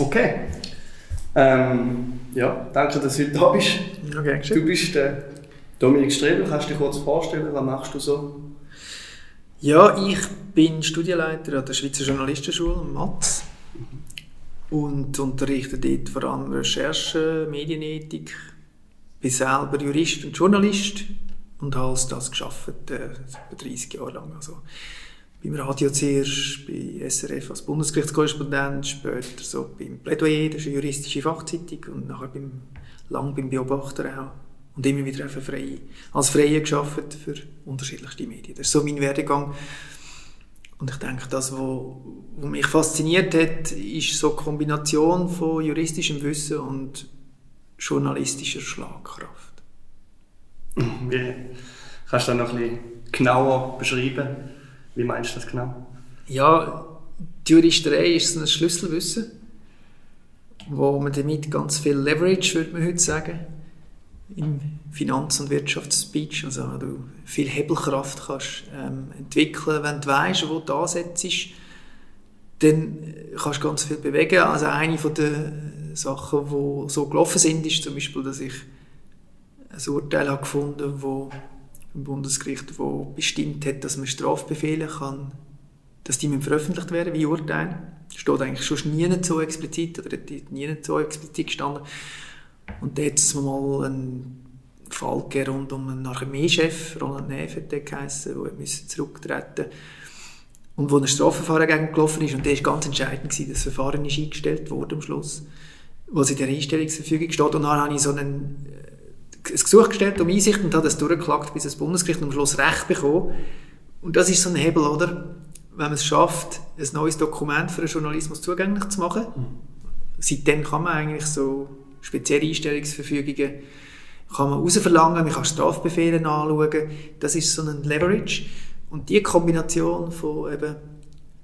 Okay. Ähm, ja, danke, dass du heute da bist. Okay, du bist der Dominik Strebel. Kannst du dich kurz vorstellen, was machst du so? Ja, ich bin Studienleiter an der Schweizer Journalistenschule, MATS. Und unterrichte dort vor allem Recherche, Medienethik. Bin selber Jurist und Journalist und habe das geschafft, äh, 30 Jahre lang. Also, beim Radio zuerst, bei SRF als Bundesgerichtskorrespondent, später so beim Plädoyer, das ist eine juristische Fachzeitung, und nachher beim, lang beim Beobachter auch. Und immer wieder frei, als Freie geschafft für unterschiedlichste Medien. Das ist so mein Werdegang. Und ich denke, das, was mich fasziniert hat, ist so eine Kombination von juristischem Wissen und journalistischer Schlagkraft. Wie, kannst du das noch ein bisschen genauer beschreiben? Wie meinst du das genau? Ja, die Juristerei ist ein Schlüsselwissen, wo man damit ganz viel Leverage, würde man heute sagen, im Finanz- und Wirtschaftsspeech, also du viel Hebelkraft kannst ähm, entwickeln, wenn du weißt, wo du ansetzt, dann kannst du ganz viel bewegen. Also eine von den Sachen, die so gelaufen sind, ist zum Beispiel, dass ich ein Urteil habe gefunden, wo im Bundesgericht, wo bestimmt hat, dass man Strafbefehle kann, dass die veröffentlicht werden wie Urteile. Das steht eigentlich schon nie so explizit oder hat nie so explizit gestanden. Und da hat es mal einen Fall rund um einen Armeechef, Roland Neff der geheissen, der zurücktreten und wo ein Strafverfahren gegen gelaufen ist und der ist ganz entscheidend gewesen, das Verfahren ist eingestellt worden am Schluss, was in der Einstellungsverfügung steht und dann habe ich so einen ein Gesuch gestellt um Einsicht und hat es durchgeklagt bis das Bundesgericht und am Schluss Recht bekommen. Und das ist so ein Hebel, oder? Wenn man es schafft, ein neues Dokument für den Journalismus zugänglich zu machen. Mhm. Seitdem kann man eigentlich so spezielle Einstellungsverfügungen kann man rausverlangen, man kann Strafbefehle anschauen. Das ist so ein Leverage. Und die Kombination von eben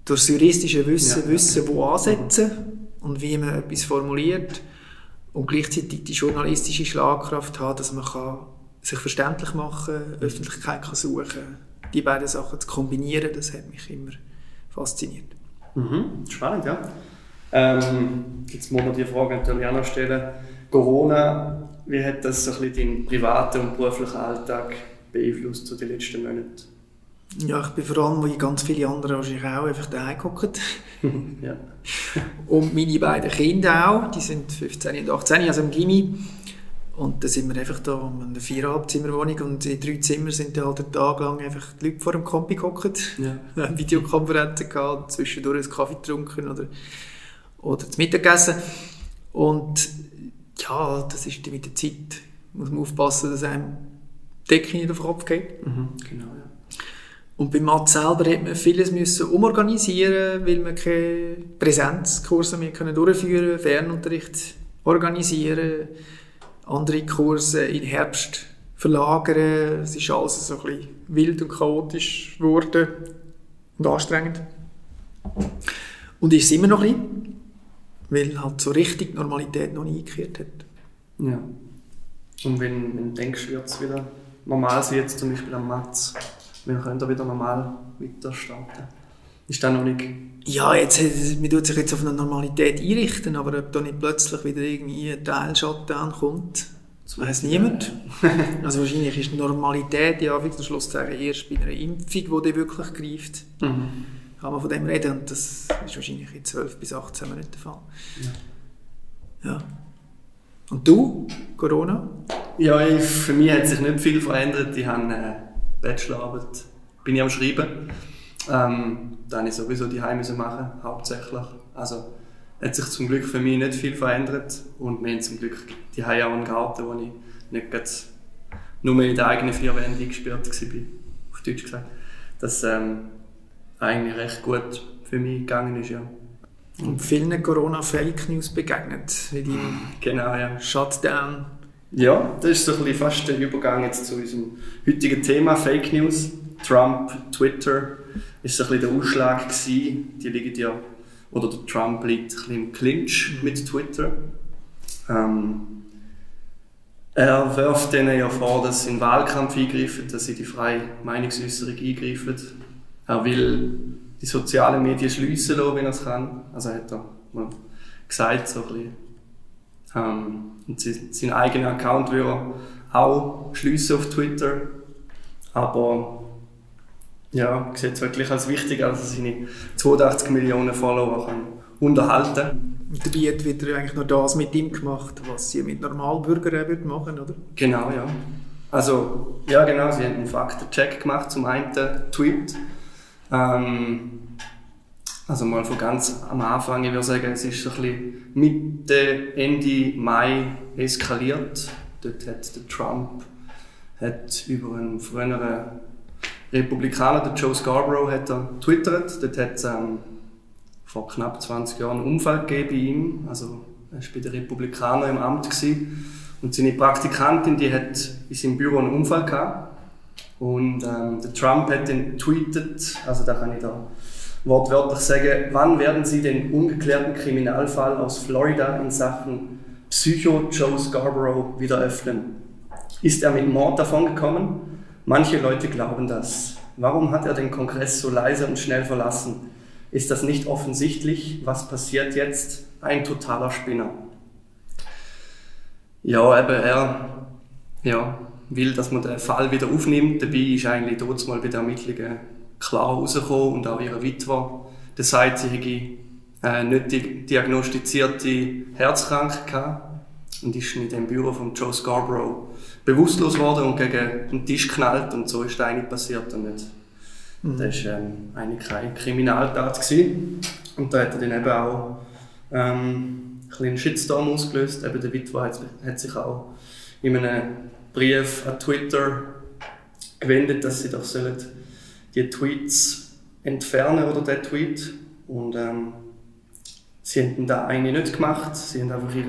durch juristische Wissen, ja. wissen, wo ansetzen und wie man etwas formuliert, und gleichzeitig die journalistische Schlagkraft haben, dass man kann sich verständlich machen kann, Öffentlichkeit kann suchen Die beiden Sachen zu kombinieren, das hat mich immer fasziniert. Mhm, spannend, ja. Ähm, jetzt muss man die Frage natürlich auch noch stellen. Corona, wie hat das so ein bisschen deinen privaten und beruflichen Alltag beeinflusst zu den letzten Monaten? Ja, ich bin vor allem, wie ganz viele andere wahrscheinlich auch, einfach daheim gehockt. ja. Und meine beiden Kinder auch, die sind 15 und 18, also im Gimmi. Und da sind wir einfach da in einer Viereinhalbzimmerwohnung und in drei Zimmern sind da halt einen Tag lang einfach die Leute vor dem Kompi gehockt. Ja. haben Videokonferenzen gehabt, zwischendurch einen Kaffee getrunken oder, oder zu Mittag gegessen. Und ja, das ist mit der Zeit, muss man aufpassen, dass einem die Decke nicht auf den Kopf geht. Mhm, genau, ja. Und beim Mathe selber hat man vieles müssen umorganisieren, weil man keine Präsenzkurse mehr können durchführen, Fernunterricht organisieren, andere Kurse im Herbst verlagern. Es ist alles so ein bisschen wild und chaotisch geworden und anstrengend. Und ist es immer noch ein bisschen, weil halt so richtig Normalität noch nie eingekehrt hat. Ja. Und wenn, wenn du denkst, wird es wieder normal sein, jetzt zum Beispiel am Matz? Wir können da wieder normal weiter starten. Ist das noch nicht... Ja, jetzt, man tut sich jetzt auf eine Normalität einrichten, aber ob da nicht plötzlich wieder irgendwie ein Teilschatten kommt, das weiß niemand. also wahrscheinlich ist Normalität, ja, wie Schlusszeichen, erst bei einer Impfung, die wirklich greift. Mhm. Kann man von dem reden und das ist wahrscheinlich in 12 bis 18 Monaten der Fall. Ja. ja. Und du, Corona? Ja, ich, für mich hat sich nicht viel verändert. Ich habe äh, Bachelorarbeit bin ich am Schreiben. Ähm, da habe ich sowieso die Heime machen, hauptsächlich. Also hat sich zum Glück für mich nicht viel verändert und wir haben zum Glück die auch einen Garten, wo ich nicht nur in der eigenen vier Wände eingesperrt war, auf Deutsch gesagt. Das ähm, eigentlich recht gut für mich gegangen ist, ja. Und vielen Corona-Fake News begegnet in deinem genau, ja. Shutdown. Ja, das ist so ein bisschen fast der Übergang jetzt zu unserem heutigen Thema, Fake News. Trump, Twitter, ist so ein bisschen der Ausschlag gewesen. Die liegen ja, oder der Trump liegt ein bisschen im Clinch mit Twitter. Ähm, er wirft denen ja vor, dass sie in den Wahlkampf eingreifen, dass sie die freie Meinungsäußerung eingreifen. Er will die sozialen Medien schliessen lassen, wenn er es kann. Also hat er mal gesagt, so ein bisschen. Ähm, und seinen eigenen Account würde er auch schliessen auf Twitter, aber ja, ich sehe es wirklich als wichtig, dass er seine 82 Millionen Follower kann unterhalten Und dabei hat wieder eigentlich nur das mit ihm gemacht, was sie mit Normalbürgern würden machen, oder? Genau, ja. Also, ja genau, sie haben einen Faktencheck gemacht zum einen Tweet. Ähm, also mal von ganz am Anfang, ich würde sagen, es ist ein bisschen Mitte, Ende Mai eskaliert. Dort hat der Trump hat über einen früheren Republikaner, der Joe Scarborough, hat er twittert. Dort hat es ähm, vor knapp 20 Jahren einen Unfall gegeben bei ihm. Also er war bei den Republikanern im Amt. Gewesen. Und seine Praktikantin, die hat in seinem Büro einen Unfall gehabt. Und ähm, der Trump hat dann tweetet, also da kann ich da wortwörtlich sagen, wann werden Sie den ungeklärten Kriminalfall aus Florida in Sachen Psycho Joe Scarborough wieder öffnen? Ist er mit Mord davongekommen? Manche Leute glauben das. Warum hat er den Kongress so leise und schnell verlassen? Ist das nicht offensichtlich? Was passiert jetzt? Ein totaler Spinner. Ja, eben er ja, will, dass man den Fall wieder aufnimmt. Dabei ist eigentlich dort mal bei den Ermittlungen klar rausgekommen und auch ihre Witwer, der sagt, sie hätte äh, nicht diagnostizierte Herzkrankheit und ist in dem Büro von Joe Scarborough bewusstlos geworden und gegen den Tisch geknallt und so ist eigentlich passiert und nicht. Mhm. Das war ähm, eigentlich keine Kriminaltat. Gewesen. Und da hat er dann eben auch ähm, ein einen Shitstorm ausgelöst. Eben der Witwer hat, hat sich auch in einem Brief an Twitter gewendet, dass sie doch sollen die Tweets entfernen oder den Tweet. Und ähm, sie haben da eigentlich nicht gemacht. Sie haben einfach ihr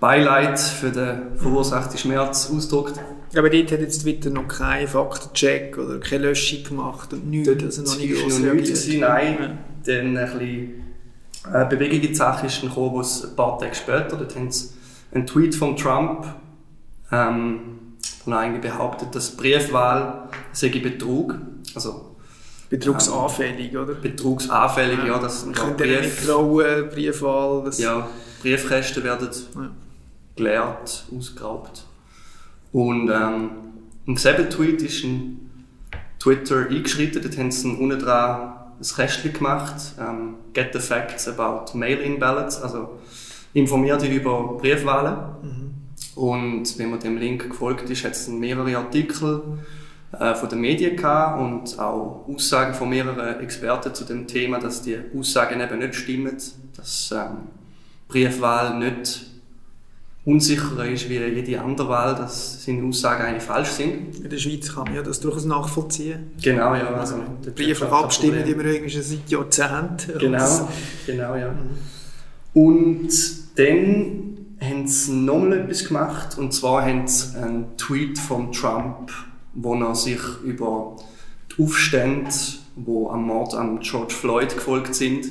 Beileid für den verursachten Schmerz ausgedrückt. Aber dort hat jetzt Twitter noch keinen Faktencheck oder keine Löschung gemacht und nichts. Dort also noch nicht groß noch nichts Nein, ja. dann ein bisschen äh, bewegende Sache ist dann gekommen, wo ein paar Tage später, dort haben sie einen Tweet von Trump, ähm, wo er eigentlich behauptet, dass Briefwahl sei Betrug also, Betrugsanfällig, oder? Betrugsanfällig, ja. ja das könnte Brief, trauen, Briefwahl. Das ja, Briefkästen werden ja. geleert, ausgeraubt. Und ähm, im selben Tweet ist ein Twitter eingeschritten, dort haben sie unten dran ein Kästchen gemacht, ähm, Get the Facts about Mail-in Ballots, also informier dich über Briefwahlen. Mhm. Und wenn man dem Link gefolgt ist, hat es mehrere Artikel von den Medien gehabt und auch Aussagen von mehreren Experten zu dem Thema, dass die Aussagen eben nicht stimmen, dass ähm, Briefwahl nicht unsicherer ist wie jede andere Wahl, dass seine Aussagen eigentlich falsch sind. In der Schweiz kann man ja das durchaus nachvollziehen. Genau, ja. Also, Brieflich abstimmen die wir irgendwie schon seit Jahrzehnten. Genau, genau, ja. Und dann haben sie nochmal etwas gemacht, und zwar haben sie einen Tweet von Trump wo er sich über die Aufstände, die am Mord an George Floyd gefolgt sind,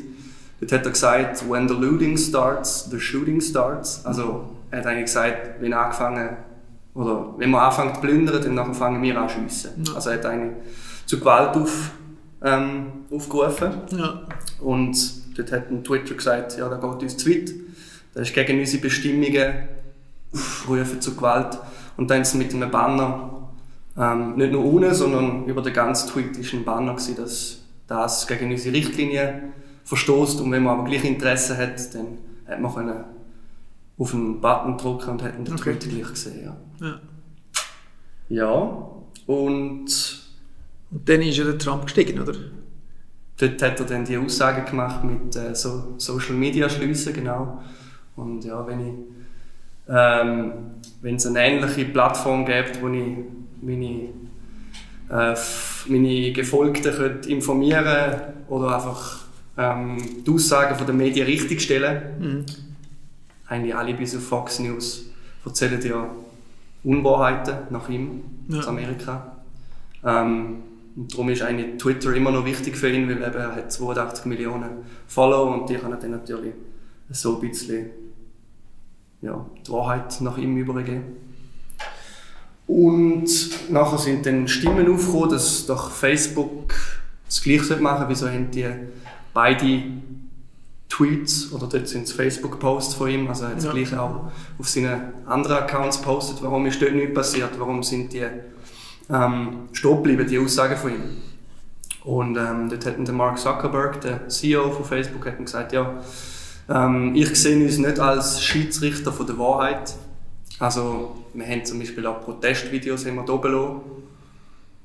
dort hat er gesagt, when the looting starts, the shooting starts. Also er hat eigentlich gesagt, wenn angefangen oder wenn man anfängt zu plündern, dann fangen wir an zu schiessen. Ja. Also er hat eigentlich zu Gewalt auf, ähm, aufgerufen. Ja. Und dort hat ein Twitter gesagt, ja, da geht uns zu weit. Das ist gegen unsere Bestimmungen, rufen zu Gewalt. Und dann ist mit einem Banner ähm, nicht nur ohne, sondern über den ganzen Tweet war ein Banner, gewesen, dass das gegen unsere Richtlinie verstoßt. Und wenn man aber gleich Interesse hat, dann hat man können auf einen Button drücken und hat den okay. Tweet gleich gesehen. Ja. ja. ja. und... Und dann ist ja der Trump gestiegen, oder? Dort hat er dann die Aussage gemacht mit äh, so Social Media schliessen, genau. Und ja, wenn ich ähm, wenn es eine ähnliche Plattform gibt, wo ich meine, äh, meine Gefolgten können informieren oder einfach ähm, die Aussagen von den Medien richtigstellen. Mhm. Eigentlich alle bis auf Fox News erzählen ja Unwahrheiten nach ihm ja. aus Amerika. Ähm, und darum ist eigentlich Twitter immer noch wichtig für ihn, weil eben er hat 82 Millionen Follower und die kann er dann natürlich so ein bisschen ja, die Wahrheit nach ihm übergeben. Und nachher sind dann Stimmen aufgekommen, dass doch Facebook das Gleiche machen sollte. Wieso haben die beide Tweets oder dort sind es Facebook-Posts von ihm, also er hat es Ja. gleich auch auf seinen anderen Accounts postet, warum ist dort nichts passiert, warum sind die ähm, stehen geblieben, die Aussagen von ihm. Und ähm, dort hat dann der Mark Zuckerberg, der CEO von Facebook, hat gesagt, ja, ähm, ich sehe uns nicht als Schiedsrichter von der Wahrheit. Also wir haben zum Beispiel auch Protestvideos da belassen.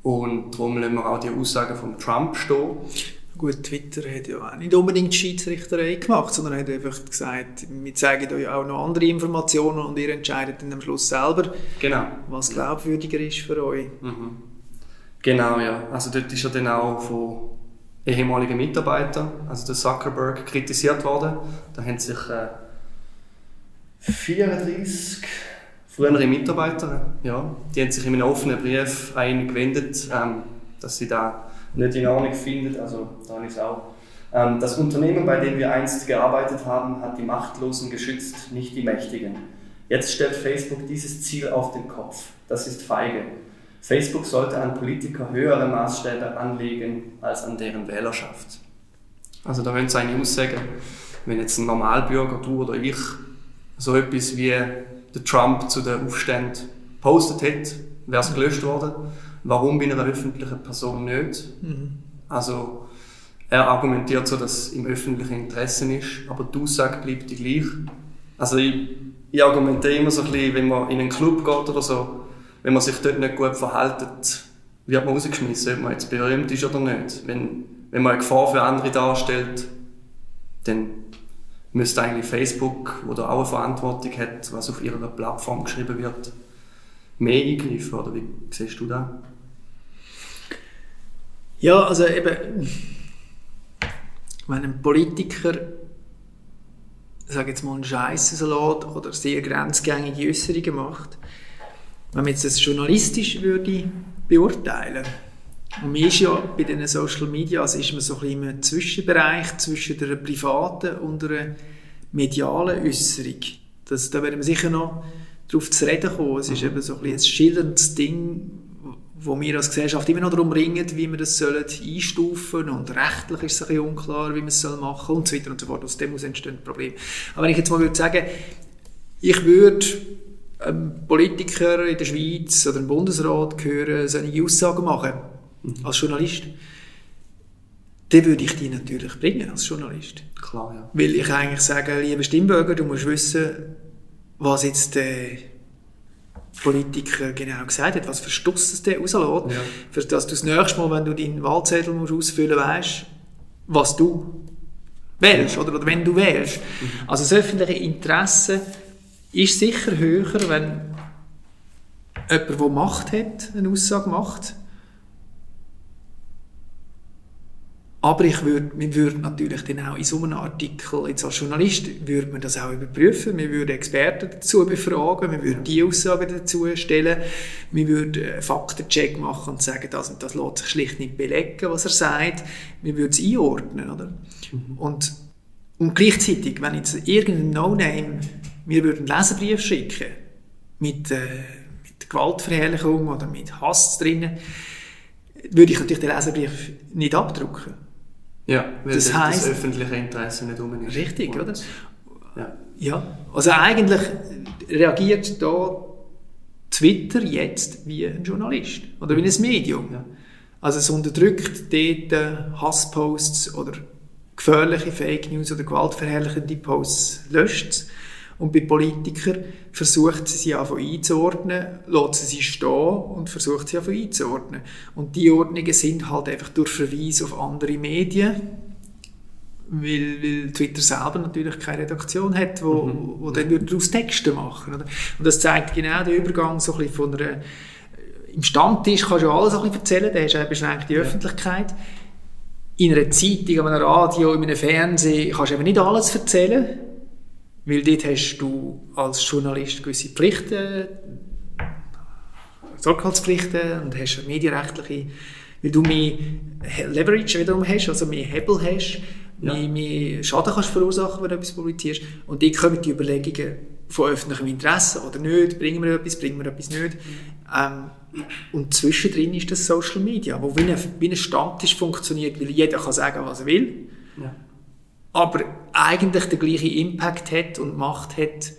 Und darum lassen wir auch die Aussagen von Trump stehen. Gut, Twitter hat ja auch nicht unbedingt Schiedsrichterei gemacht, sondern hat einfach gesagt, wir zeigen euch auch noch andere Informationen und ihr entscheidet dann am Schluss selber, Genau. was glaubwürdiger ist für euch. Mhm. Genau, ja. Also dort ist er dann auch von ehemaligen Mitarbeitern, also der Zuckerberg, kritisiert worden. Da haben sich äh, 34 frühere Mitarbeiter, ja, die haben sich in einem offenen Brief an ihn gewendet, ähm, dass sie da nicht in Ordnung finden. Also da es auch. Ähm, das Unternehmen, bei dem wir einst gearbeitet haben, hat die Machtlosen geschützt, nicht die Mächtigen. Jetzt stellt Facebook dieses Ziel auf den Kopf. Das ist feige. Facebook sollte an Politiker höhere Maßstäbe anlegen als an deren Wählerschaft. Also da wollen sie eigentlich aussagen, wenn jetzt ein Normalbürger, du oder ich, so etwas wie der Trump zu den Aufständen postet hätte, wäre es gelöscht worden. Warum bei einer öffentlichen Person nicht? Also er argumentiert so, dass es im öffentlichen Interesse ist, aber die Aussage bleibt die gleich. Also ich, ich argumentiere immer so ein bisschen, wenn man in einen Club geht oder so, wenn man sich dort nicht gut verhält, wird man rausgeschmissen, ob man jetzt berühmt ist oder nicht. Wenn, wenn man eine Gefahr für andere darstellt, dann müsste eigentlich Facebook, wo da auch eine Verantwortung hat, was auf ihrer Plattform geschrieben wird, mehr eingreifen, oder wie siehst du das? Ja, also eben, wenn ein Politiker, sage jetzt mal, einen Scheissensalat oder sehr grenzgängige Äußerungen macht, wenn man jetzt das journalistisch würde beurteilen und man ist ja bei den Social Media, also ist man so ein bisschen im Zwischenbereich zwischen der privaten und einer medialen Äußerung. Das, da werden wir sicher noch darauf zu reden kommen. Es ist eben so ein, bisschen ein schillerndes Ding, wo wir als Gesellschaft immer noch darum ringen, wie wir das sollen einstufen und rechtlich ist es ein bisschen unklar, wie man es machen und so weiter und so fort. Aus dem entstehen Probleme. Aber wenn ich jetzt mal würde sagen, ich würde einem Politiker in der Schweiz oder im Bundesrat hören, solche Aussagen machen, als Journalist, dann würde ich die natürlich bringen als Journalist. Klar, ja. Weil ich eigentlich sage, lieber Stimmbürger, du musst wissen, was jetzt der Politiker genau gesagt hat, was für Stuss es der rauslässt, Ja. für dass du das nächste Mal, wenn du deinen Wahlzettel musst ausfüllen musst, weißt, was du wählst oder, oder wenn du wählst. Also das öffentliche Interesse ist sicher höher, wenn jemand, der Macht hat, eine Aussage macht. Aber ich würde, wir würden natürlich dann auch in so einem Artikel, jetzt als Journalist, würde man das auch überprüfen. Wir würden Experten dazu befragen, wir würden die Aussagen dazu stellen, wir würden einen Faktencheck machen und sagen, das und das lässt sich schlicht nicht belegen, was er sagt. Wir würden es einordnen, oder? Und, und gleichzeitig, wenn jetzt irgendein No-Name mir würde einen Leserbrief schicken mit, äh, mit Gewaltverherrlichung oder mit Hass drinnen, würde ich natürlich den Leserbrief nicht abdrucken. Ja, weil Das heisst- das öffentliche Interesse nicht um ist. Richtig, Und- oder? Ja. Ja, also eigentlich reagiert da Twitter jetzt wie ein Journalist oder wie ein Medium. Ja. Also es unterdrückt dort äh, Hassposts oder gefährliche Fake News oder gewaltverherrlichende Posts, löscht es. Und bei Politikern versucht sie sie einfach einzuordnen, lässt sie sie stehen und versucht sie einfach einzuordnen. Und die Ordnungen sind halt einfach durch Verweis auf andere Medien, weil, weil Twitter selber natürlich keine Redaktion hat, wo, Mhm. wo dann würde daraus Texte machen. Oder? Und das zeigt genau den Übergang so ein bisschen von einer im Stammtisch kannst du ja alles ein bisschen erzählen, da hast du eine beschränkte Öffentlichkeit. In einer Zeitung, an einem Radio, in einem Fernsehen kannst du eben nicht alles erzählen, weil dort hast du als Journalist gewisse Pflichten, Sorgfaltspflichten und hast medienrechtliche, weil du mehr Leverage wiederum hast, also mehr Hebel hast, Ja. mehr, mehr Schaden kannst verursachen, wenn du etwas publizierst. Und dort kommen die Überlegungen von öffentlichem Interesse oder nicht, bringen wir etwas, bringen wir etwas nicht. Ähm, und zwischendrin ist das Social Media, wo wie ein, wie ein Stammtisch funktioniert, weil jeder kann sagen, was er will. Ja. Aber eigentlich den gleichen Impact hat und Macht hat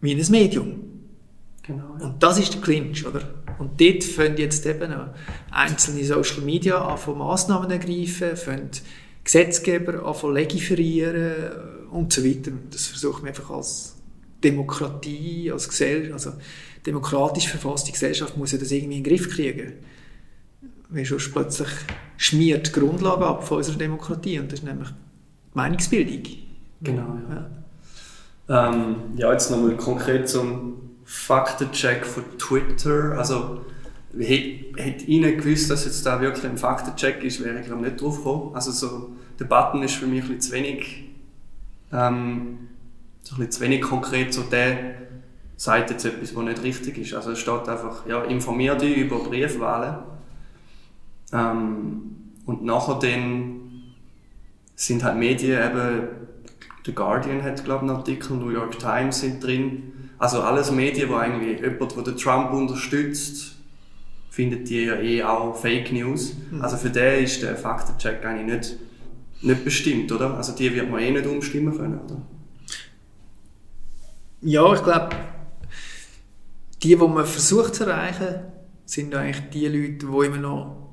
wie ein Medium. Genau. Ja. Und das ist der Clinch, oder? Und dort fangen jetzt eben einzelne Social Media an von Massnahmen ergreifen, fangen Gesetzgeber an von legiferieren und so weiter. Das versucht man einfach als Demokratie, als Gesellschaft, also demokratisch verfasste Gesellschaft muss ja das irgendwie in den Griff kriegen. Weil sonst plötzlich schmiert die Grundlage ab von unserer Demokratie und das ist nämlich Meinungsbildung. Genau, ja. Ja, ähm, ja jetzt nochmal konkret zum Faktencheck von Twitter. Also, hätte Ihnen gewusst, dass jetzt da wirklich ein Faktencheck ist, wäre ich glaube nicht drauf gekommen. Also so, der Button ist für mich ein bisschen zu wenig, ähm, so ein bisschen zu wenig konkret, so der sagt jetzt etwas, was nicht richtig ist. Also es steht einfach, ja, informier dich über Briefwahlen. Ähm, und nachher dann sind halt Medien eben, The Guardian hat glaube ich einen Artikel, New York Times sind drin, also alles Medien, wo eigentlich jemand, der Trump unterstützt, findet die ja eh auch Fake News. Mhm. Also für den ist der Faktencheck eigentlich nicht, nicht bestimmt, oder? Also die wird man eh nicht umstimmen können, oder? Ja, ich glaube, die, die man versucht zu erreichen, sind eigentlich die Leute, die immer noch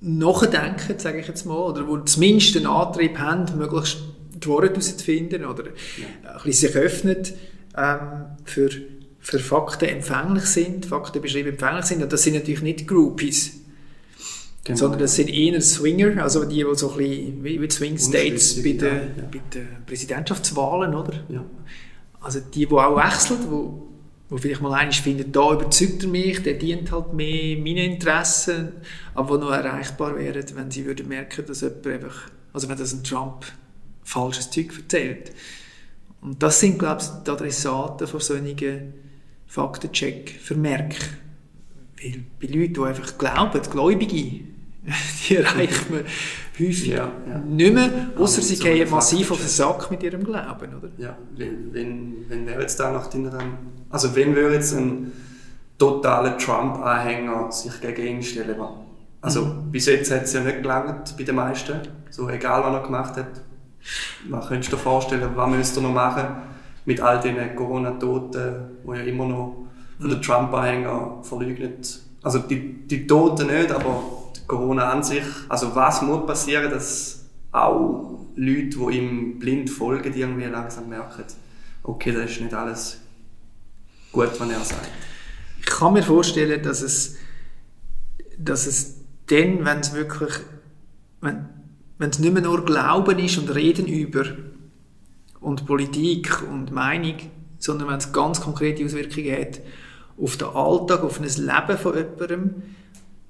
nachdenken, sage ich jetzt mal, oder die zumindest den Antrieb haben, möglichst die Worte herauszufinden oder ja. ein bisschen sich öffnen ähm, für, für Fakten empfänglich sind, Fakten beschrieben empfänglich sind. Und das sind natürlich nicht Groupies, genau. sondern das sind eher Swinger, also die, die so ein bisschen wie, wie Swing States bei den, ja, ja. bei den Präsidentschaftswahlen, oder? Also die, die auch wechseln, wo, wo vielleicht mal einer findet, da überzeugt er mich, der dient halt mehr meinen Interessen, aber die noch erreichbar wären, wenn sie würden merken, dass jemand einfach, also wenn das ein Trump falsches Zeug erzählt. Und das sind, glaube ich, die Adressaten von solchen Faktencheck-Vermerken. Weil bei Leuten, die einfach glauben, Gläubige, die erreicht man häufig ja, ja. nicht mehr, außer sie gehen massiv auf den Sack mit ihrem Glauben, oder? Ja, wenn, wenn, wenn wäre jetzt da nach deiner, also wenn würde jetzt ein totaler Trump-Anhänger sich gegen ihn stellen? Also mhm. bis jetzt hat es ja nicht gelangt bei den meisten, so egal was er gemacht hat, man könnte dir vorstellen, was müsste er noch machen mit all den Corona-Toten, die ja immer noch von den Trump-Anhängern verleugnet. Also die, die Toten nicht, aber Corona an sich. Also was muss passieren, dass auch Leute, die ihm blind folgen, irgendwie langsam merken, okay, das ist nicht alles gut, was er sagt. Ich kann mir vorstellen, dass es, dass es dann, wenn es wirklich, wenn wenn es nicht mehr nur Glauben ist und Reden über und Politik und Meinung, sondern wenn es ganz konkrete Auswirkungen hat auf den Alltag, auf ein Leben von jemandem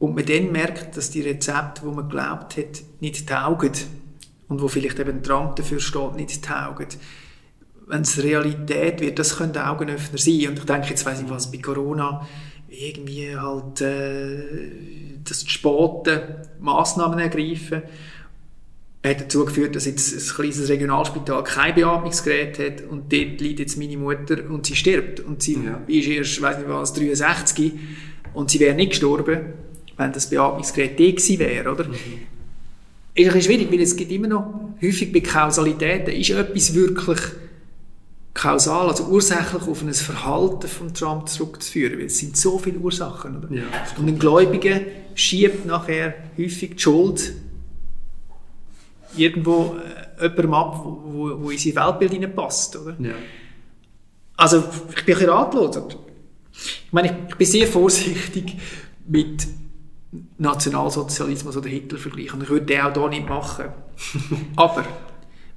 und man dann merkt, dass die Rezepte, wo man glaubt hat, nicht taugen und wo vielleicht eben Trump dafür steht, nicht taugen. Wenn es Realität wird, das können Augenöffner sein. Und ich denke, jetzt weiss ich was, bei Corona irgendwie halt, äh, dass die Spaten Massnahmen ergreifen hat dazu geführt, dass jetzt ein kleines Regionalspital kein Beatmungsgerät hat und dort liegt jetzt meine Mutter und sie stirbt. Und sie ja. ist erst, weiß nicht was, 63 und sie wäre nicht gestorben, wenn das Beatmungsgerät da gewesen wäre, oder? Mhm. Ist ein bisschen schwierig, weil es gibt immer noch häufig bei Kausalitäten, ist etwas wirklich kausal, also ursächlich auf ein Verhalten von Trump zurückzuführen, weil es sind so viele Ursachen, oder? Ja, und ein Gläubiger schiebt nachher häufig die Schuld irgendwo äh, jemandem ab, wo, wo, wo in sein Weltbild hineinpasst, oder? Ja. Also, ich bin ein bisschen ratlos. Ich meine, ich, ich bin sehr vorsichtig mit Nationalsozialismus oder Hitler-Vergleich und ich würde den auch hier nicht machen. Aber,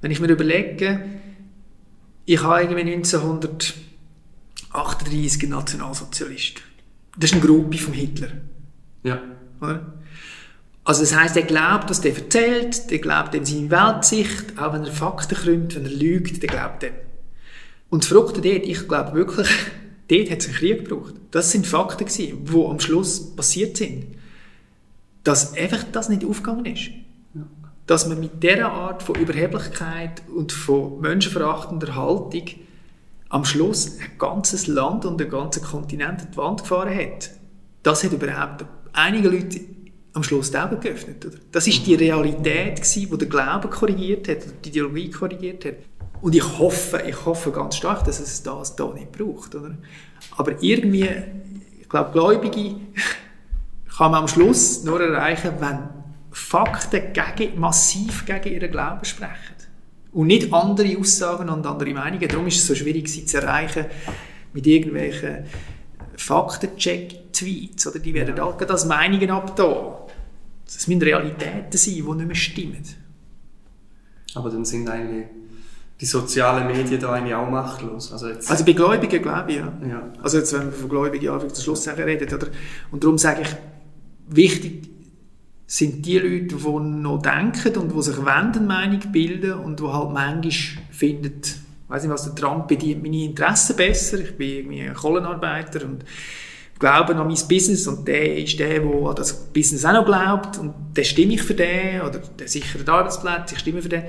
wenn ich mir überlege, ich habe irgendwie 1938 einen Nationalsozialist. Das ist eine Gruppe von Hitler. Ja. Oder? Also das heißt, er glaubt, dass der erzählt, der glaubt an seine Weltsicht, auch wenn er Fakten krümmt, wenn er lügt, der glaubt dem. Und das Verrückte dort, ich glaube wirklich, dort hat es einen Krieg gebraucht. Das sind Fakten gewesen, die am Schluss passiert sind. Dass einfach das nicht aufgegangen ist. Dass man mit dieser Art von Überheblichkeit und von menschenverachtender Haltung am Schluss ein ganzes Land und ein ganzer Kontinent an die Wand gefahren hat. Das hat überhaupt einige Leute am Schluss die Augen geöffnet. Oder? Das ist die Realität, gewesen, die der Glaube korrigiert hat, die Ideologie korrigiert hat. Und ich hoffe, ich hoffe ganz stark, dass es das da nicht braucht. Oder? Aber irgendwie, ich glaube, Gläubige kann man am Schluss nur erreichen, wenn Fakten gegen, massiv gegen ihren Glauben sprechen. Und nicht andere Aussagen und andere Meinungen. Darum ist es so schwierig, sie zu erreichen mit irgendwelchen Faktencheck-Tweets. Oder die werden halt als Meinungen abgetan. Das müssen Realitäten sein, die nicht mehr stimmen. Aber dann sind eigentlich die sozialen Medien da eigentlich auch machtlos. Also, jetzt also bei Gläubigen glaube ich, ja. ja. Also jetzt, wenn wir von Gläubigen ja, zum Schluss reden, oder? Und darum sage ich, wichtig sind die Leute, die noch denken und die sich eine Meinung bilden und die halt manchmal finden, weiß nicht was, der Trump bedient meine Interessen besser, ich bin irgendwie ein Kohlenarbeiter und glaube an mein Business und der ist der, der an das Business auch noch glaubt und der stimme ich für den oder der sichert Arbeitsplätze, ich stimme für den.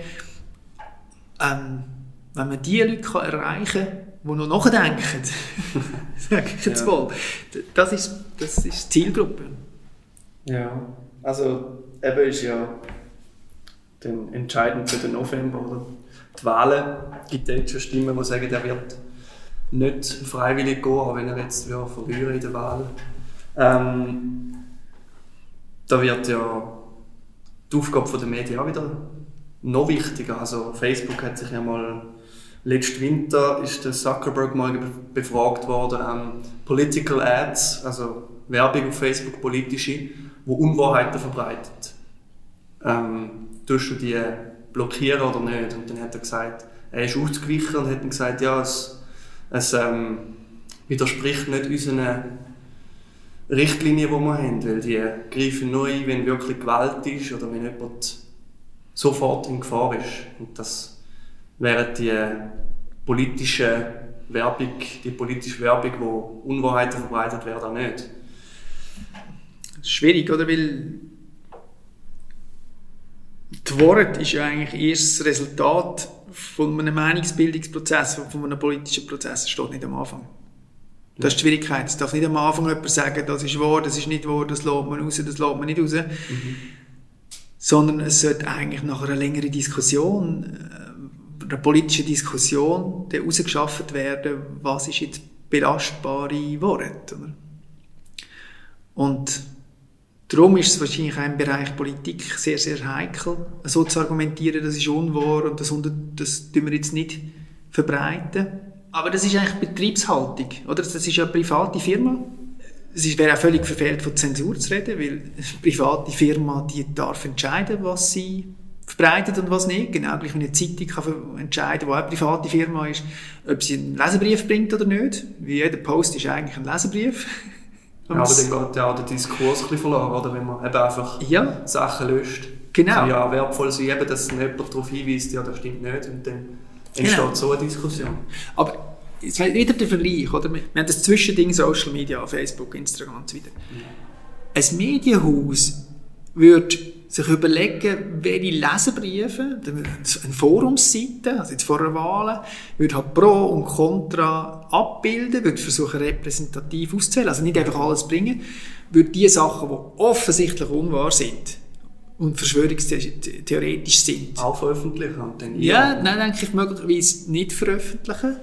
Ähm, wenn man diese Leute kann erreichen kann, die noch nachdenken, sage ich jetzt ja. mal, das ist, das ist die Zielgruppe. Ja, also eben ist ja dann entscheidend für den November, oder? Die Wahlen gibt es schon Stimmen, die sagen, der wird nicht freiwillig gehen, auch wenn er jetzt verlieren in der Wahl. Ähm, da wird ja die Aufgabe der Medien auch wieder noch wichtiger. Also Facebook hat sich ja mal letzten Winter ist der Zuckerberg mal befragt worden, ähm, Political Ads, also Werbung auf Facebook, politische, wo Unwahrheiten verbreitet. Ähm, tust du die blockieren oder nicht? Und dann hat er gesagt, er ist ausgewichen und hat dann gesagt, ja, es es ähm, widerspricht nicht unseren Richtlinien, die wir haben, weil die greifen nur ein, wenn wirklich Gewalt ist oder wenn jemand sofort in Gefahr ist. Und das wäre die politische Werbung, die politische Werbung, wo Unwahrheiten verbreitet werden, auch nicht. Schwierig, oder? Weil die Wort ist ja eigentlich erst das Resultat von einem Meinungsbildungsprozess, von einem politischen Prozess, steht nicht am Anfang. Das ist die Schwierigkeit. Es darf nicht am Anfang jemand sagen, das ist wahr, das ist nicht wahr, das lässt man raus, das lässt man nicht raus. Mhm. Sondern es sollte eigentlich nach einer längeren Diskussion, äh, einer politischen Diskussion, herausgeschafft werden, was ist jetzt belastbare Worte. Oder? Und Darum ist es wahrscheinlich auch im Bereich Politik sehr, sehr heikel, so zu argumentieren, das ist unwahr und das, das tun wir jetzt nicht verbreiten. Aber das ist eigentlich Betriebshaltung, oder? Das ist ja eine private Firma. Es wäre auch völlig verfehlt, von Zensur zu reden, weil eine private Firma, die darf entscheiden, was sie verbreitet und was nicht. Genau gleich wie eine Zeitung kann entscheiden, wo eine private Firma ist, ob sie einen Leserbrief bringt oder nicht. Wie jeder Post ist eigentlich ein Leserbrief. Aber dann geht ja auch der Diskurs ein bisschen verloren, oder? wenn man eben einfach ja. Sachen löscht. Genau. Kann ja wertvoll sein, eben, dass jemand darauf hinweist, ja, das stimmt nicht, und dann entsteht genau. so eine Diskussion. Aber jetzt wieder der Vergleich, oder? Wir haben das Zwischending Social Media, Facebook, Instagram und so weiter. Ja. Ein Medienhaus würde sich überlegen, welche Leserbriefe, eine Forumsseite, also jetzt vor der Wahl, würde halt Pro und Contra abbilden, würde versuchen repräsentativ auszählen, also nicht einfach alles bringen, würde die Sachen, die offensichtlich unwahr sind, und verschwörungstheoretisch sind. Auch veröffentlichen und dann Ja, nein, denke ich möglicherweise nicht veröffentlichen.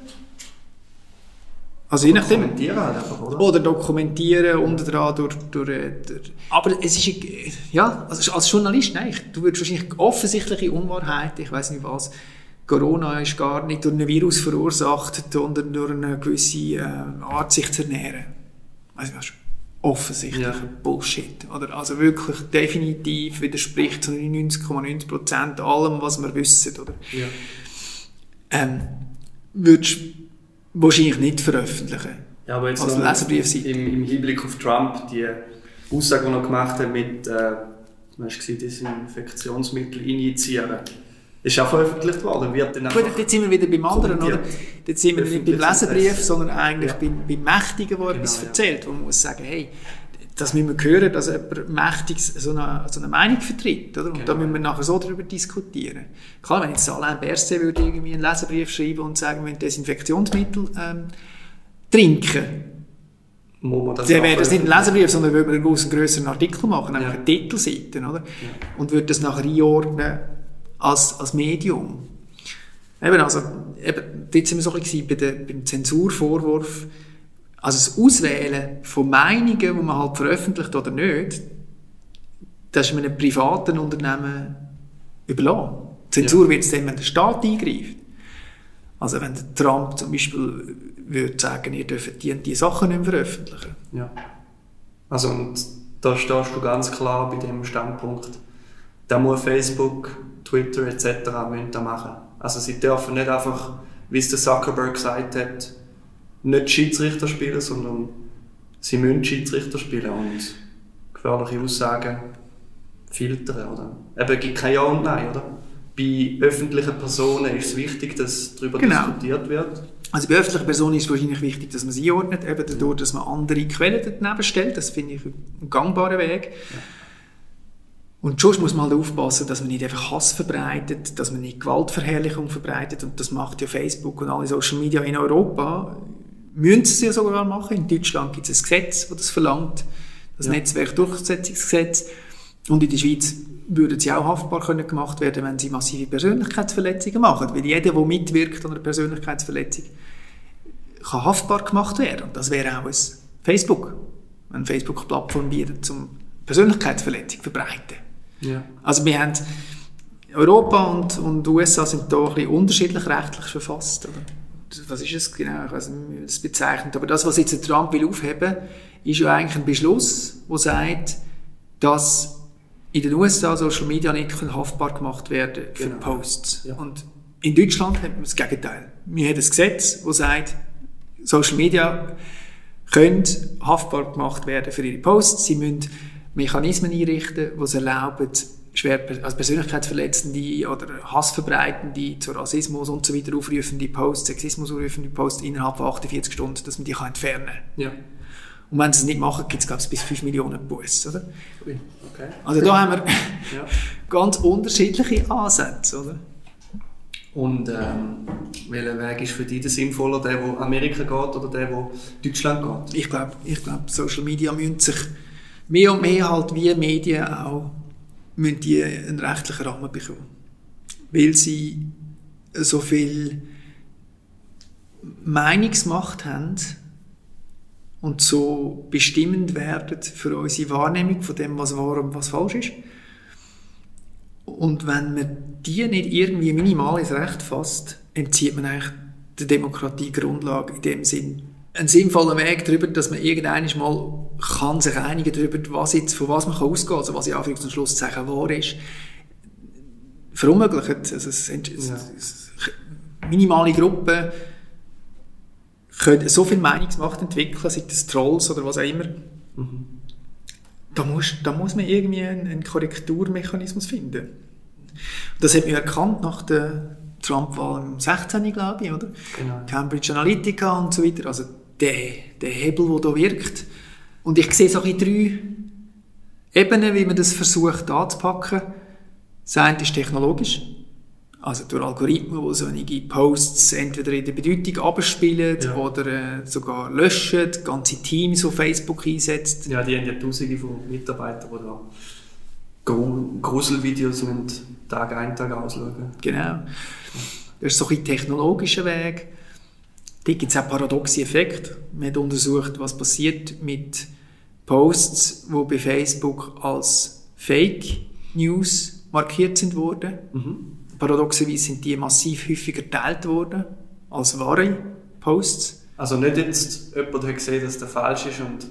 Also je nachdem. Dokumentieren halt einfach, oder? Oder dokumentieren, unter dran durch, durch, durch, Aber es ist, ja, also als Journalist, nein, du würdest wahrscheinlich offensichtliche Unwahrheit, ich weiß nicht was, Corona ist gar nicht durch ein Virus verursacht, sondern durch eine gewisse äh, Art, sich zu ernähren. Also, was offensichtlicher ja. Bullshit. Oder? Also wirklich definitiv widerspricht zu 99,9% allem, was wir wissen. Oder? Ja. Ähm, würdest wahrscheinlich nicht veröffentlichen. Ja, aber jetzt als Leserbriefseite. Im, Im Hinblick auf Trump, die Aussage, die er gemacht hat mit, äh, hast du Desinfektionsmittel injizieren, ist auch veröffentlicht worden. Wird dann Gut, jetzt sind wir wieder beim anderen, oder? Jetzt sind wir nicht beim Leserbrief, sondern eigentlich ja. beim, beim Mächtigen, der genau, etwas erzählt, wo man muss sagen, hey, das müssen wir hören, dass jemand mächtig so eine, so eine Meinung vertritt, oder? Und genau. da müssen wir nachher so darüber diskutieren. Klar, wenn jetzt Alain Berset würde irgendwie einen Leserbrief schreiben und sagen, wir wollen Desinfektionsmittel ähm, trinken, Dann wäre das nicht ein. Leserbrief, sondern würde man einen großen, grösseren Artikel machen, nämlich Ja. eine Titelseite, oder? Und würde das nachher einordnen als, als Medium. Eben, also, eben, dort sind wir so ein bisschen bei der, beim Zensurvorwurf. Also das Auswählen von Meinungen, die man halt veröffentlicht oder nicht, das ist einem privaten Unternehmen überlassen. Zensur wird es dann, wenn der Staat eingreift. Also wenn der Trump zum Beispiel würde sagen, ihr dürft die und die Sachen nicht mehr veröffentlichen. Ja. Also und da stehst du ganz klar bei dem Standpunkt, da muss Facebook, Twitter etc. müssen da machen. Also sie dürfen nicht einfach, wie es der Zuckerberg gesagt hat, nicht Schiedsrichter spielen, sondern sie müssen Schiedsrichter spielen und gefährliche Aussagen filtern, oder? Eben, es gibt kein Ja und Nein, oder? Bei öffentlichen Personen ist es wichtig, dass darüber Genau. diskutiert wird. Also bei öffentlichen Personen ist es wahrscheinlich wichtig, dass man sie einordnet, eben dadurch, dass man andere Quellen daneben stellt. Das finde ich ein gangbarer Weg. Und sonst muss man halt aufpassen, dass man nicht einfach Hass verbreitet, dass man nicht Gewaltverherrlichung verbreitet. Und das macht ja Facebook und alle Social Media in Europa. Müssen sie ja sogar machen. In Deutschland gibt es ein Gesetz, das das verlangt. Das Ja. Netzwerkdurchsetzungsgesetz. Und in der Schweiz würden sie auch haftbar können gemacht werden, wenn sie massive Persönlichkeitsverletzungen machen. Weil jeder, der mitwirkt an einer Persönlichkeitsverletzung, kann haftbar gemacht werden. Und das wäre auch ein Facebook, eine Facebook-Plattform bietet, zum Persönlichkeitsverletzung verbreiten. Ja. Also wir haben Europa und, und USA sind da ein bisschen unterschiedlich rechtlich verfasst. Oder? Was ist es genau? Ich weiß nicht, wie man das bezeichnet. Aber das, was jetzt der Trump will aufheben, ist ja eigentlich ein Beschluss, der sagt, dass in den USA Social Media nicht haftbar gemacht werden für Genau. Posts. Ja. Und in Deutschland hat man das Gegenteil. Wir haben ein Gesetz, das sagt, Social Media können haftbar gemacht werden für ihre Posts. Sie müssen Mechanismen einrichten, die es erlauben, schwer, also persönlichkeitsverletzende oder hassverbreitende, zu Rassismus und so weiter aufrufende Posts, Sexismus aufrufende Posts innerhalb von 48 Stunden, dass man die kann entfernen kann. Ja. Und wenn sie es nicht machen, gibt es, glaube ich, bis 5 Millionen Buß, oder? Okay. Also da haben wir Ja. ganz unterschiedliche Ansätze, oder? Und ähm, welcher Weg ist für dich der sinnvoller, der, wo Amerika geht oder der, wo Deutschland geht? Ich glaube, ich glaub, Social Media müssen sich mehr und mehr halt wie Medien auch müssen die einen rechtlichen Rahmen bekommen. Weil sie so viel Meinungsmacht haben und so bestimmend werden für unsere Wahrnehmung von dem, was wahr und was falsch ist. Und wenn man die nicht irgendwie minimal ins Recht fasst, entzieht man eigentlich der Demokratie Grundlage in dem Sinn. Ein sinnvoller Weg darüber, dass man irgendwann mal kann sich einigen darüber, was jetzt, von was man kann ausgehen kann, also was in Anführungs- und Schlusszeichen wahr ist, verunmöglicht. Also es, es, Ja. es, minimale Gruppen können so viel Meinungsmacht entwickeln, sei das Trolls oder was auch immer. Da muss, da muss man irgendwie einen, einen Korrekturmechanismus finden. Das hat man erkannt nach der Trump-Wahl im 16. glaube ich, oder? Genau. Cambridge Analytica und so weiter. Also der, der Hebel, der da wirkt. Und ich sehe so bisschen drei Ebenen, wie man das versucht anzupacken. Das eine ist technologisch. Also durch Algorithmen, die solche Posts entweder in der Bedeutung abspielen Ja. oder äh, sogar löschen, ganze Teams auf Facebook einsetzt. Ja, die haben ja tausende von Mitarbeitern, die da Gru- Gruselvideos müssen Tag ein, Tag ausschauen. Genau. Das ist so ein technologischer Weg. Da gibt es auch paradoxe Effekte. Man hat untersucht, was passiert mit Posts, die bei Facebook als Fake News markiert sind worden. Paradoxerweise sind die massiv häufiger geteilt worden als wahre Posts. Also nicht jetzt, jemand hat gesehen, dass der falsch ist und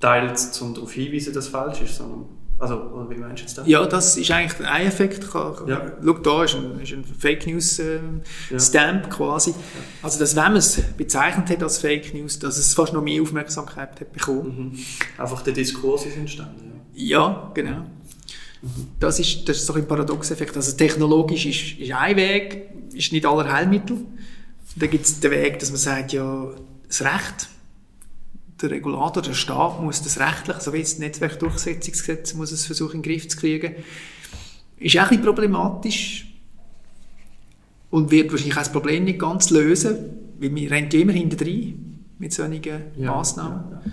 teilt es, um darauf hinzuweisen, dass es falsch ist, sondern, also, oder wie meinst du jetzt das? Ja, das ist eigentlich ein Effekt. Ja. Schau, da ist ein, ist ein Fake News ähm, Ja. Stamp quasi. Also, dass wenn man es bezeichnet hat als Fake News, dass es fast noch mehr Aufmerksamkeit hat bekommen. Mhm. Einfach der Diskurs ist entstanden. Ja, genau. Das ist, das ist so ein Paradoxeffekt. Also technologisch ist, ist ein Weg, ist nicht aller Heilmittel. Dann gibt es den Weg, dass man sagt, ja, das Recht, der Regulator, der Staat muss das rechtlich, so wie das Netzwerkdurchsetzungsgesetz, muss es versuchen, in den Griff zu kriegen. Ist auch ein bisschen problematisch und wird wahrscheinlich auch das Problem nicht ganz lösen, weil wir rennen immer hinter mit solchen Ja. Massnahmen. Ja, ja.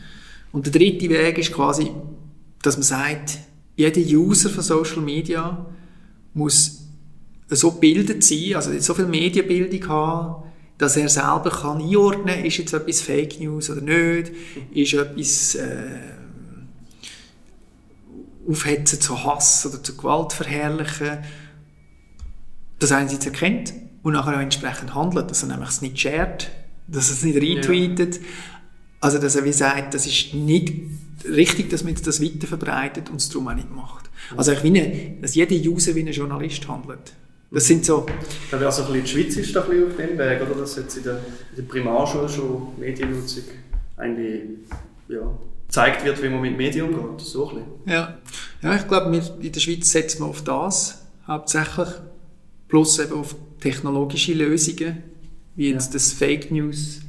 Und der dritte Weg ist quasi, dass man sagt, jeder User von Social Media muss so gebildet sein, also so viel Medienbildung haben, dass er selber kann einordnen kann, ist jetzt etwas Fake News oder nicht, ist etwas äh, aufhetzen zu Hass oder zu Gewalt verherrlichen, das einerseits erkennt und nachher auch entsprechend handelt, dass er nämlich es nicht shared, dass er es nicht retweetet, ja. also dass er wie sagt, das ist nicht richtig, dass man das weiter verbreitet und es darum auch nicht macht. Also ich finde, dass jeder User wie ein Journalist handelt. Das sind so... Ja, also ein bisschen die Schweiz ist da ein bisschen auf dem Weg, oder? Dass jetzt in der, in der Primarschule schon Mediennutzung eigentlich ja, gezeigt wird, wie man mit Medien umgeht. So ein ja. ja, ich glaube, in der Schweiz setzen wir auf das hauptsächlich, plus eben auf technologische Lösungen, wie jetzt ja. das Fake News,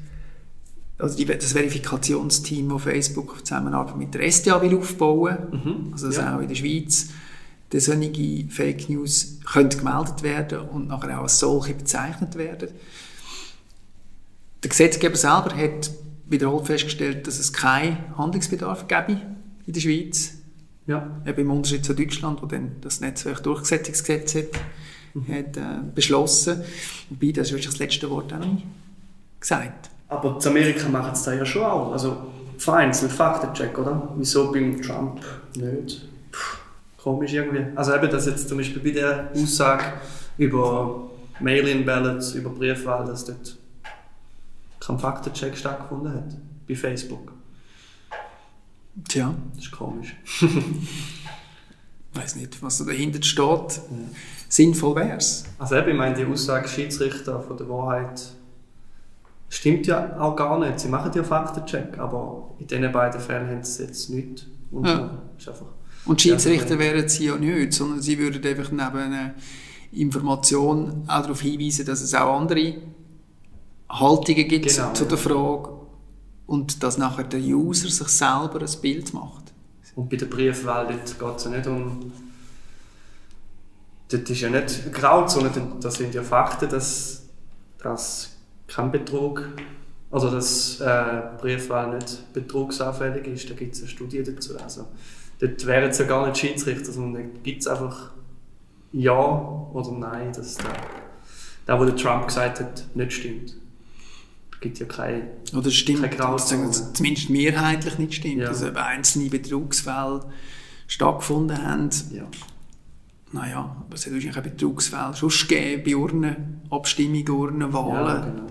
also die, das Verifikationsteam, das Facebook auf Zusammenarbeit mit der SDA will aufbauen, mhm. also das ja. auch in der Schweiz dass solche Fake News können gemeldet werden und nachher auch als solche bezeichnet werden. Der Gesetzgeber selber hat wiederholt festgestellt, dass es keinen Handlungsbedarf gäbe in der Schweiz. Ja. Eben im Unterschied zu Deutschland, wo dann das Netzwerkdurchsetzungsgesetz hat, mhm. hat äh, beschlossen. Wobei, das ist wirklich das letzte Wort auch nicht gesagt. Aber in Amerika machen es da ja schon auch. Also vereinzelt Faktencheck, oder? Wieso beim Trump nicht? Komisch irgendwie. Also eben, dass jetzt zum Beispiel bei der Aussage über Mail-in-Ballots, über Briefwahl, dass dort kein Faktencheck stattgefunden hat. Bei Facebook. Tja. Das ist komisch. ich weiß nicht, was da dahinter steht. Ja. Sinnvoll wäre es. Also eben, ich meine, die Aussage Schiedsrichter von der Wahrheit stimmt ja auch gar nicht. Sie machen ja Faktencheck, aber in diesen beiden Fällen haben sie jetzt nichts. Und ja. ist einfach und Schiedsrichter wären sie ja nicht, sondern sie würden einfach neben einer Information auch darauf hinweisen, dass es auch andere Haltungen gibt genau, zu der Frage und dass nachher der User sich selber ein Bild macht. Und bei der Briefwahl geht es ja nicht um. Dort ist ja nicht Grauzone, das sind ja Fakten, dass, dass kein Betrug, also dass äh, Briefwahl nicht betrugsanfällig ist. Da gibt es eine Studie dazu. Also, dort wären es ja gar nicht Schiedsrichter, sondern da gibt es einfach Ja oder Nein, dass der, der, was Trump gesagt hat, nicht stimmt. Es gibt ja keine Oder stimmt, keine zumindest mehrheitlich nicht stimmt, ja. dass eben einzelne Betrugsfälle stattgefunden haben. Ja. Naja, aber es hat wahrscheinlich auch Betrugsfälle schon gegeben bei Urnen, Abstimmungen, Urnen, Wahlen. Ja, genau.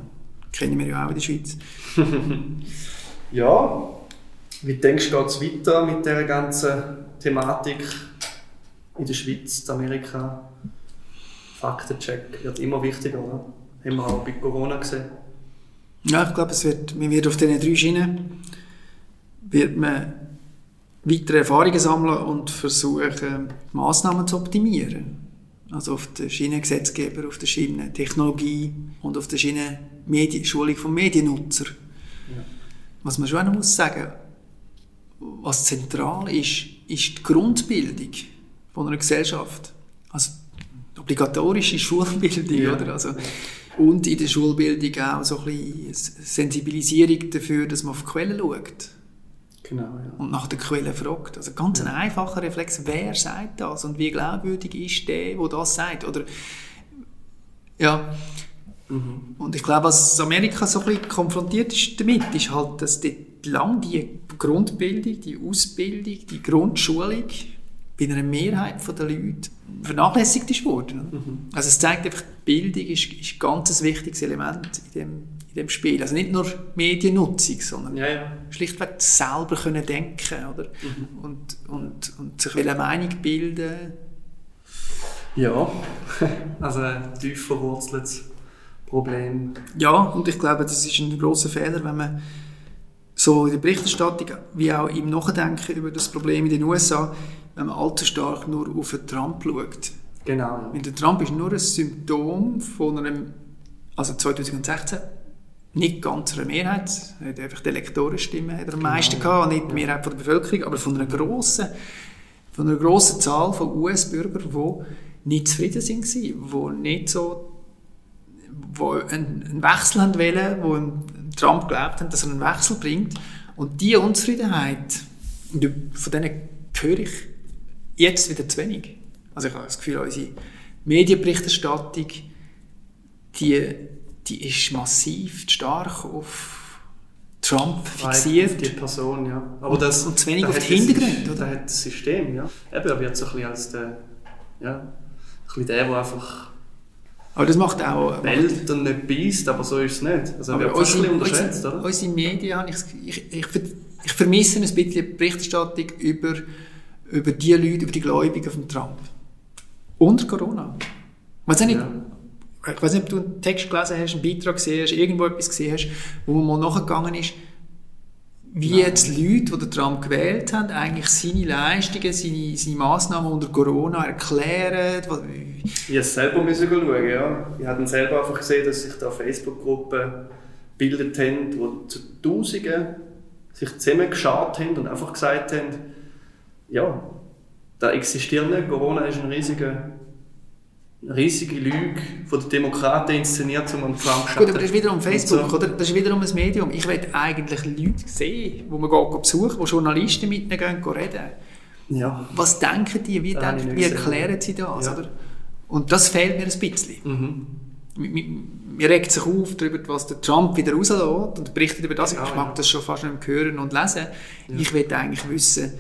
Kennen wir ja auch in der Schweiz. ja, wie denkst du, geht es weiter mit dieser ganzen Thematik in der Schweiz, in Amerika? Faktencheck wird immer wichtiger, oder? Haben wir auch bei Corona gesehen. Ja, ich glaube, es wird, man wird auf diesen drei Schienen wird man weitere Erfahrungen sammeln und versuchen, Massnahmen zu optimieren. Also auf der Schiene Gesetzgeber, auf der Schiene Technologie und auf der Schiene Medien, Schulung von Mediennutzer. Ja. Was man schon noch muss sagen was zentral ist, ist die Grundbildung von einer Gesellschaft. Also obligatorische Schulbildung, ja. oder? Also, und in der Schulbildung auch so ein bisschen Sensibilisierung dafür, dass man auf Quellen schaut. Genau, ja. Und nach der Quelle fragt. Also ganz ein einfacher Reflex, wer sagt das und wie glaubwürdig ist der, der das sagt? Oder, ja. Mhm. Und ich glaube, was Amerika so ein bisschen konfrontiert ist damit, ist halt, dass die lang die Grundbildung, die Ausbildung, die Grundschulung bei einer Mehrheit der Leute vernachlässigt ist worden. Mhm. Also es zeigt einfach, Bildung ist, ist ein ganz wichtiges Element in dem, in dem Spiel. Also nicht nur Mediennutzung, sondern ja, ja. schlichtweg selber können denken oder? Mhm. Und, und, und sich eine Meinung bilden. Ja, also ein tief verwurzeltes Problem. Ja, und ich glaube, das ist ein großer Fehler, wenn man so in der Berichterstattung wie auch im Nachdenken über das Problem in den USA, wenn man allzu stark nur auf den Trump schaut. Genau. Und der Trump ist nur ein Symptom von einem, also 2016, nicht ganz einer Mehrheit, hat einfach die Elektorenstimme hat er am genau. meisten gehabt, nicht die Mehrheit von der Bevölkerung, aber von einer grossen, von einer grossen Zahl von US-Bürgern, die nicht zufrieden sind, die nicht so wo einen, Wechsel haben wollen, wo Trump glaubt hat, dass er einen Wechsel bringt. Und diese Unzufriedenheit, von denen höre ich jetzt wieder zu wenig. Also ich habe das Gefühl, unsere Medienberichterstattung, die, die ist massiv stark auf Trump fixiert. Auf die Person, ja. Aber das, und zu wenig auf die Hintergründe, oder? Da hat das System, ja. Eben, er wird so ein bisschen als der, ja, ein bisschen der, der einfach aber das macht auch... Welt und nicht beißt, aber so ist es nicht. Also aber unsere, ein unterschätzt, unsere, oder? Unsere Medien, ich, ich, ich, ich vermisse ein bisschen Berichterstattung über, über die Leute, über die Gläubigen von Trump. Unter Corona. Ich weiß nicht, ja. ich weiß nicht, ob du einen Text gelesen hast, einen Beitrag gesehen hast, irgendwo etwas gesehen hast, wo man mal nachgegangen ist, wie jetzt Leute, die Trump gewählt haben, eigentlich seine Leistungen, seine, seine Massnahmen unter Corona erklären. Ich musste selber müssen schauen, ja. Ich habe selber einfach gesehen, dass sich da Facebook-Gruppen gebildet haben, die zu Tausenden sich zusammengeschaut haben und einfach gesagt haben, ja, da existiert nicht, Corona ist ein riesiger riesige Lüge von den Demokraten inszeniert, um an Trump zu Gut, aber das ist wiederum Facebook, so. oder? Das ist wiederum ein Medium. Ich will eigentlich Leute sehen, die man geht besuchen, wo Journalisten mit ihnen gehen, reden. Ja. Was denken die? Wie, denken, wie erklären sie das? Ja. Oder? Und das fehlt mir ein bisschen. Mhm. Mir regt sich auf darüber, was der Trump wieder rauslässt und berichtet über das. Ja, ich mag das schon fast nicht hören und lesen. Ich will eigentlich wissen,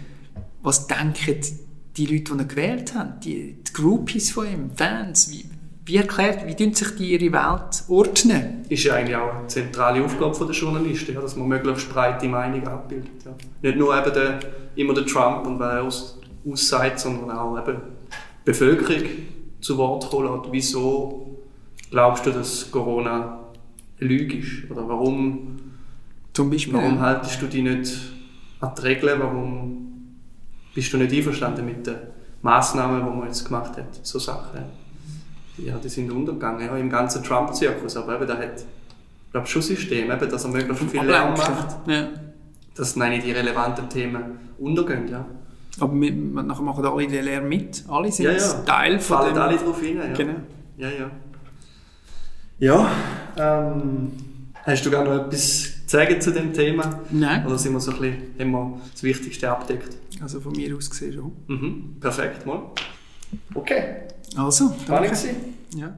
was denken die Leute, die ihn gewählt haben, die, die Groupies von ihm, Fans, wie, wie erklärt, wie tun sich die ihre Welt ordnen? Ist ja eigentlich auch eine zentrale Aufgabe der Journalisten, ja, dass man möglichst breite Meinung abbildet. Ja. Nicht nur eben der, immer der Trump und wer er aus, aussagt, sondern auch eben die Bevölkerung zu Wort kommen lässt. Wieso glaubst du, dass Corona eine Lüge ist? Oder warum, Zum Beispiel, warum haltest du dich nicht an die Regeln? Warum bist du nicht einverstanden mit den Massnahmen, die man jetzt gemacht hat? So Sachen. Ja, die sind untergegangen, ja, im ganzen Trump-Zirkus. Aber eben, da hat, ich glaube, schon System, eben, dass er möglichst viel Lärm macht. Ja. Dass nein, die relevanten Themen untergehen, ja. Aber wir, nachher machen alle den Lärm mit. Alle sind ja, ja. Teil von Fallen dem... alle drauf hin, ja. Genau. Ja, ja. Ja, ähm, hast du gar noch etwas sagen zu dem Thema? Nein. Oder sind wir so ein bisschen, haben wir das Wichtigste abdeckt? Also von mir aus gesehen schon. Mhm. Perfekt, mal. Okay. Also, danke. Ja.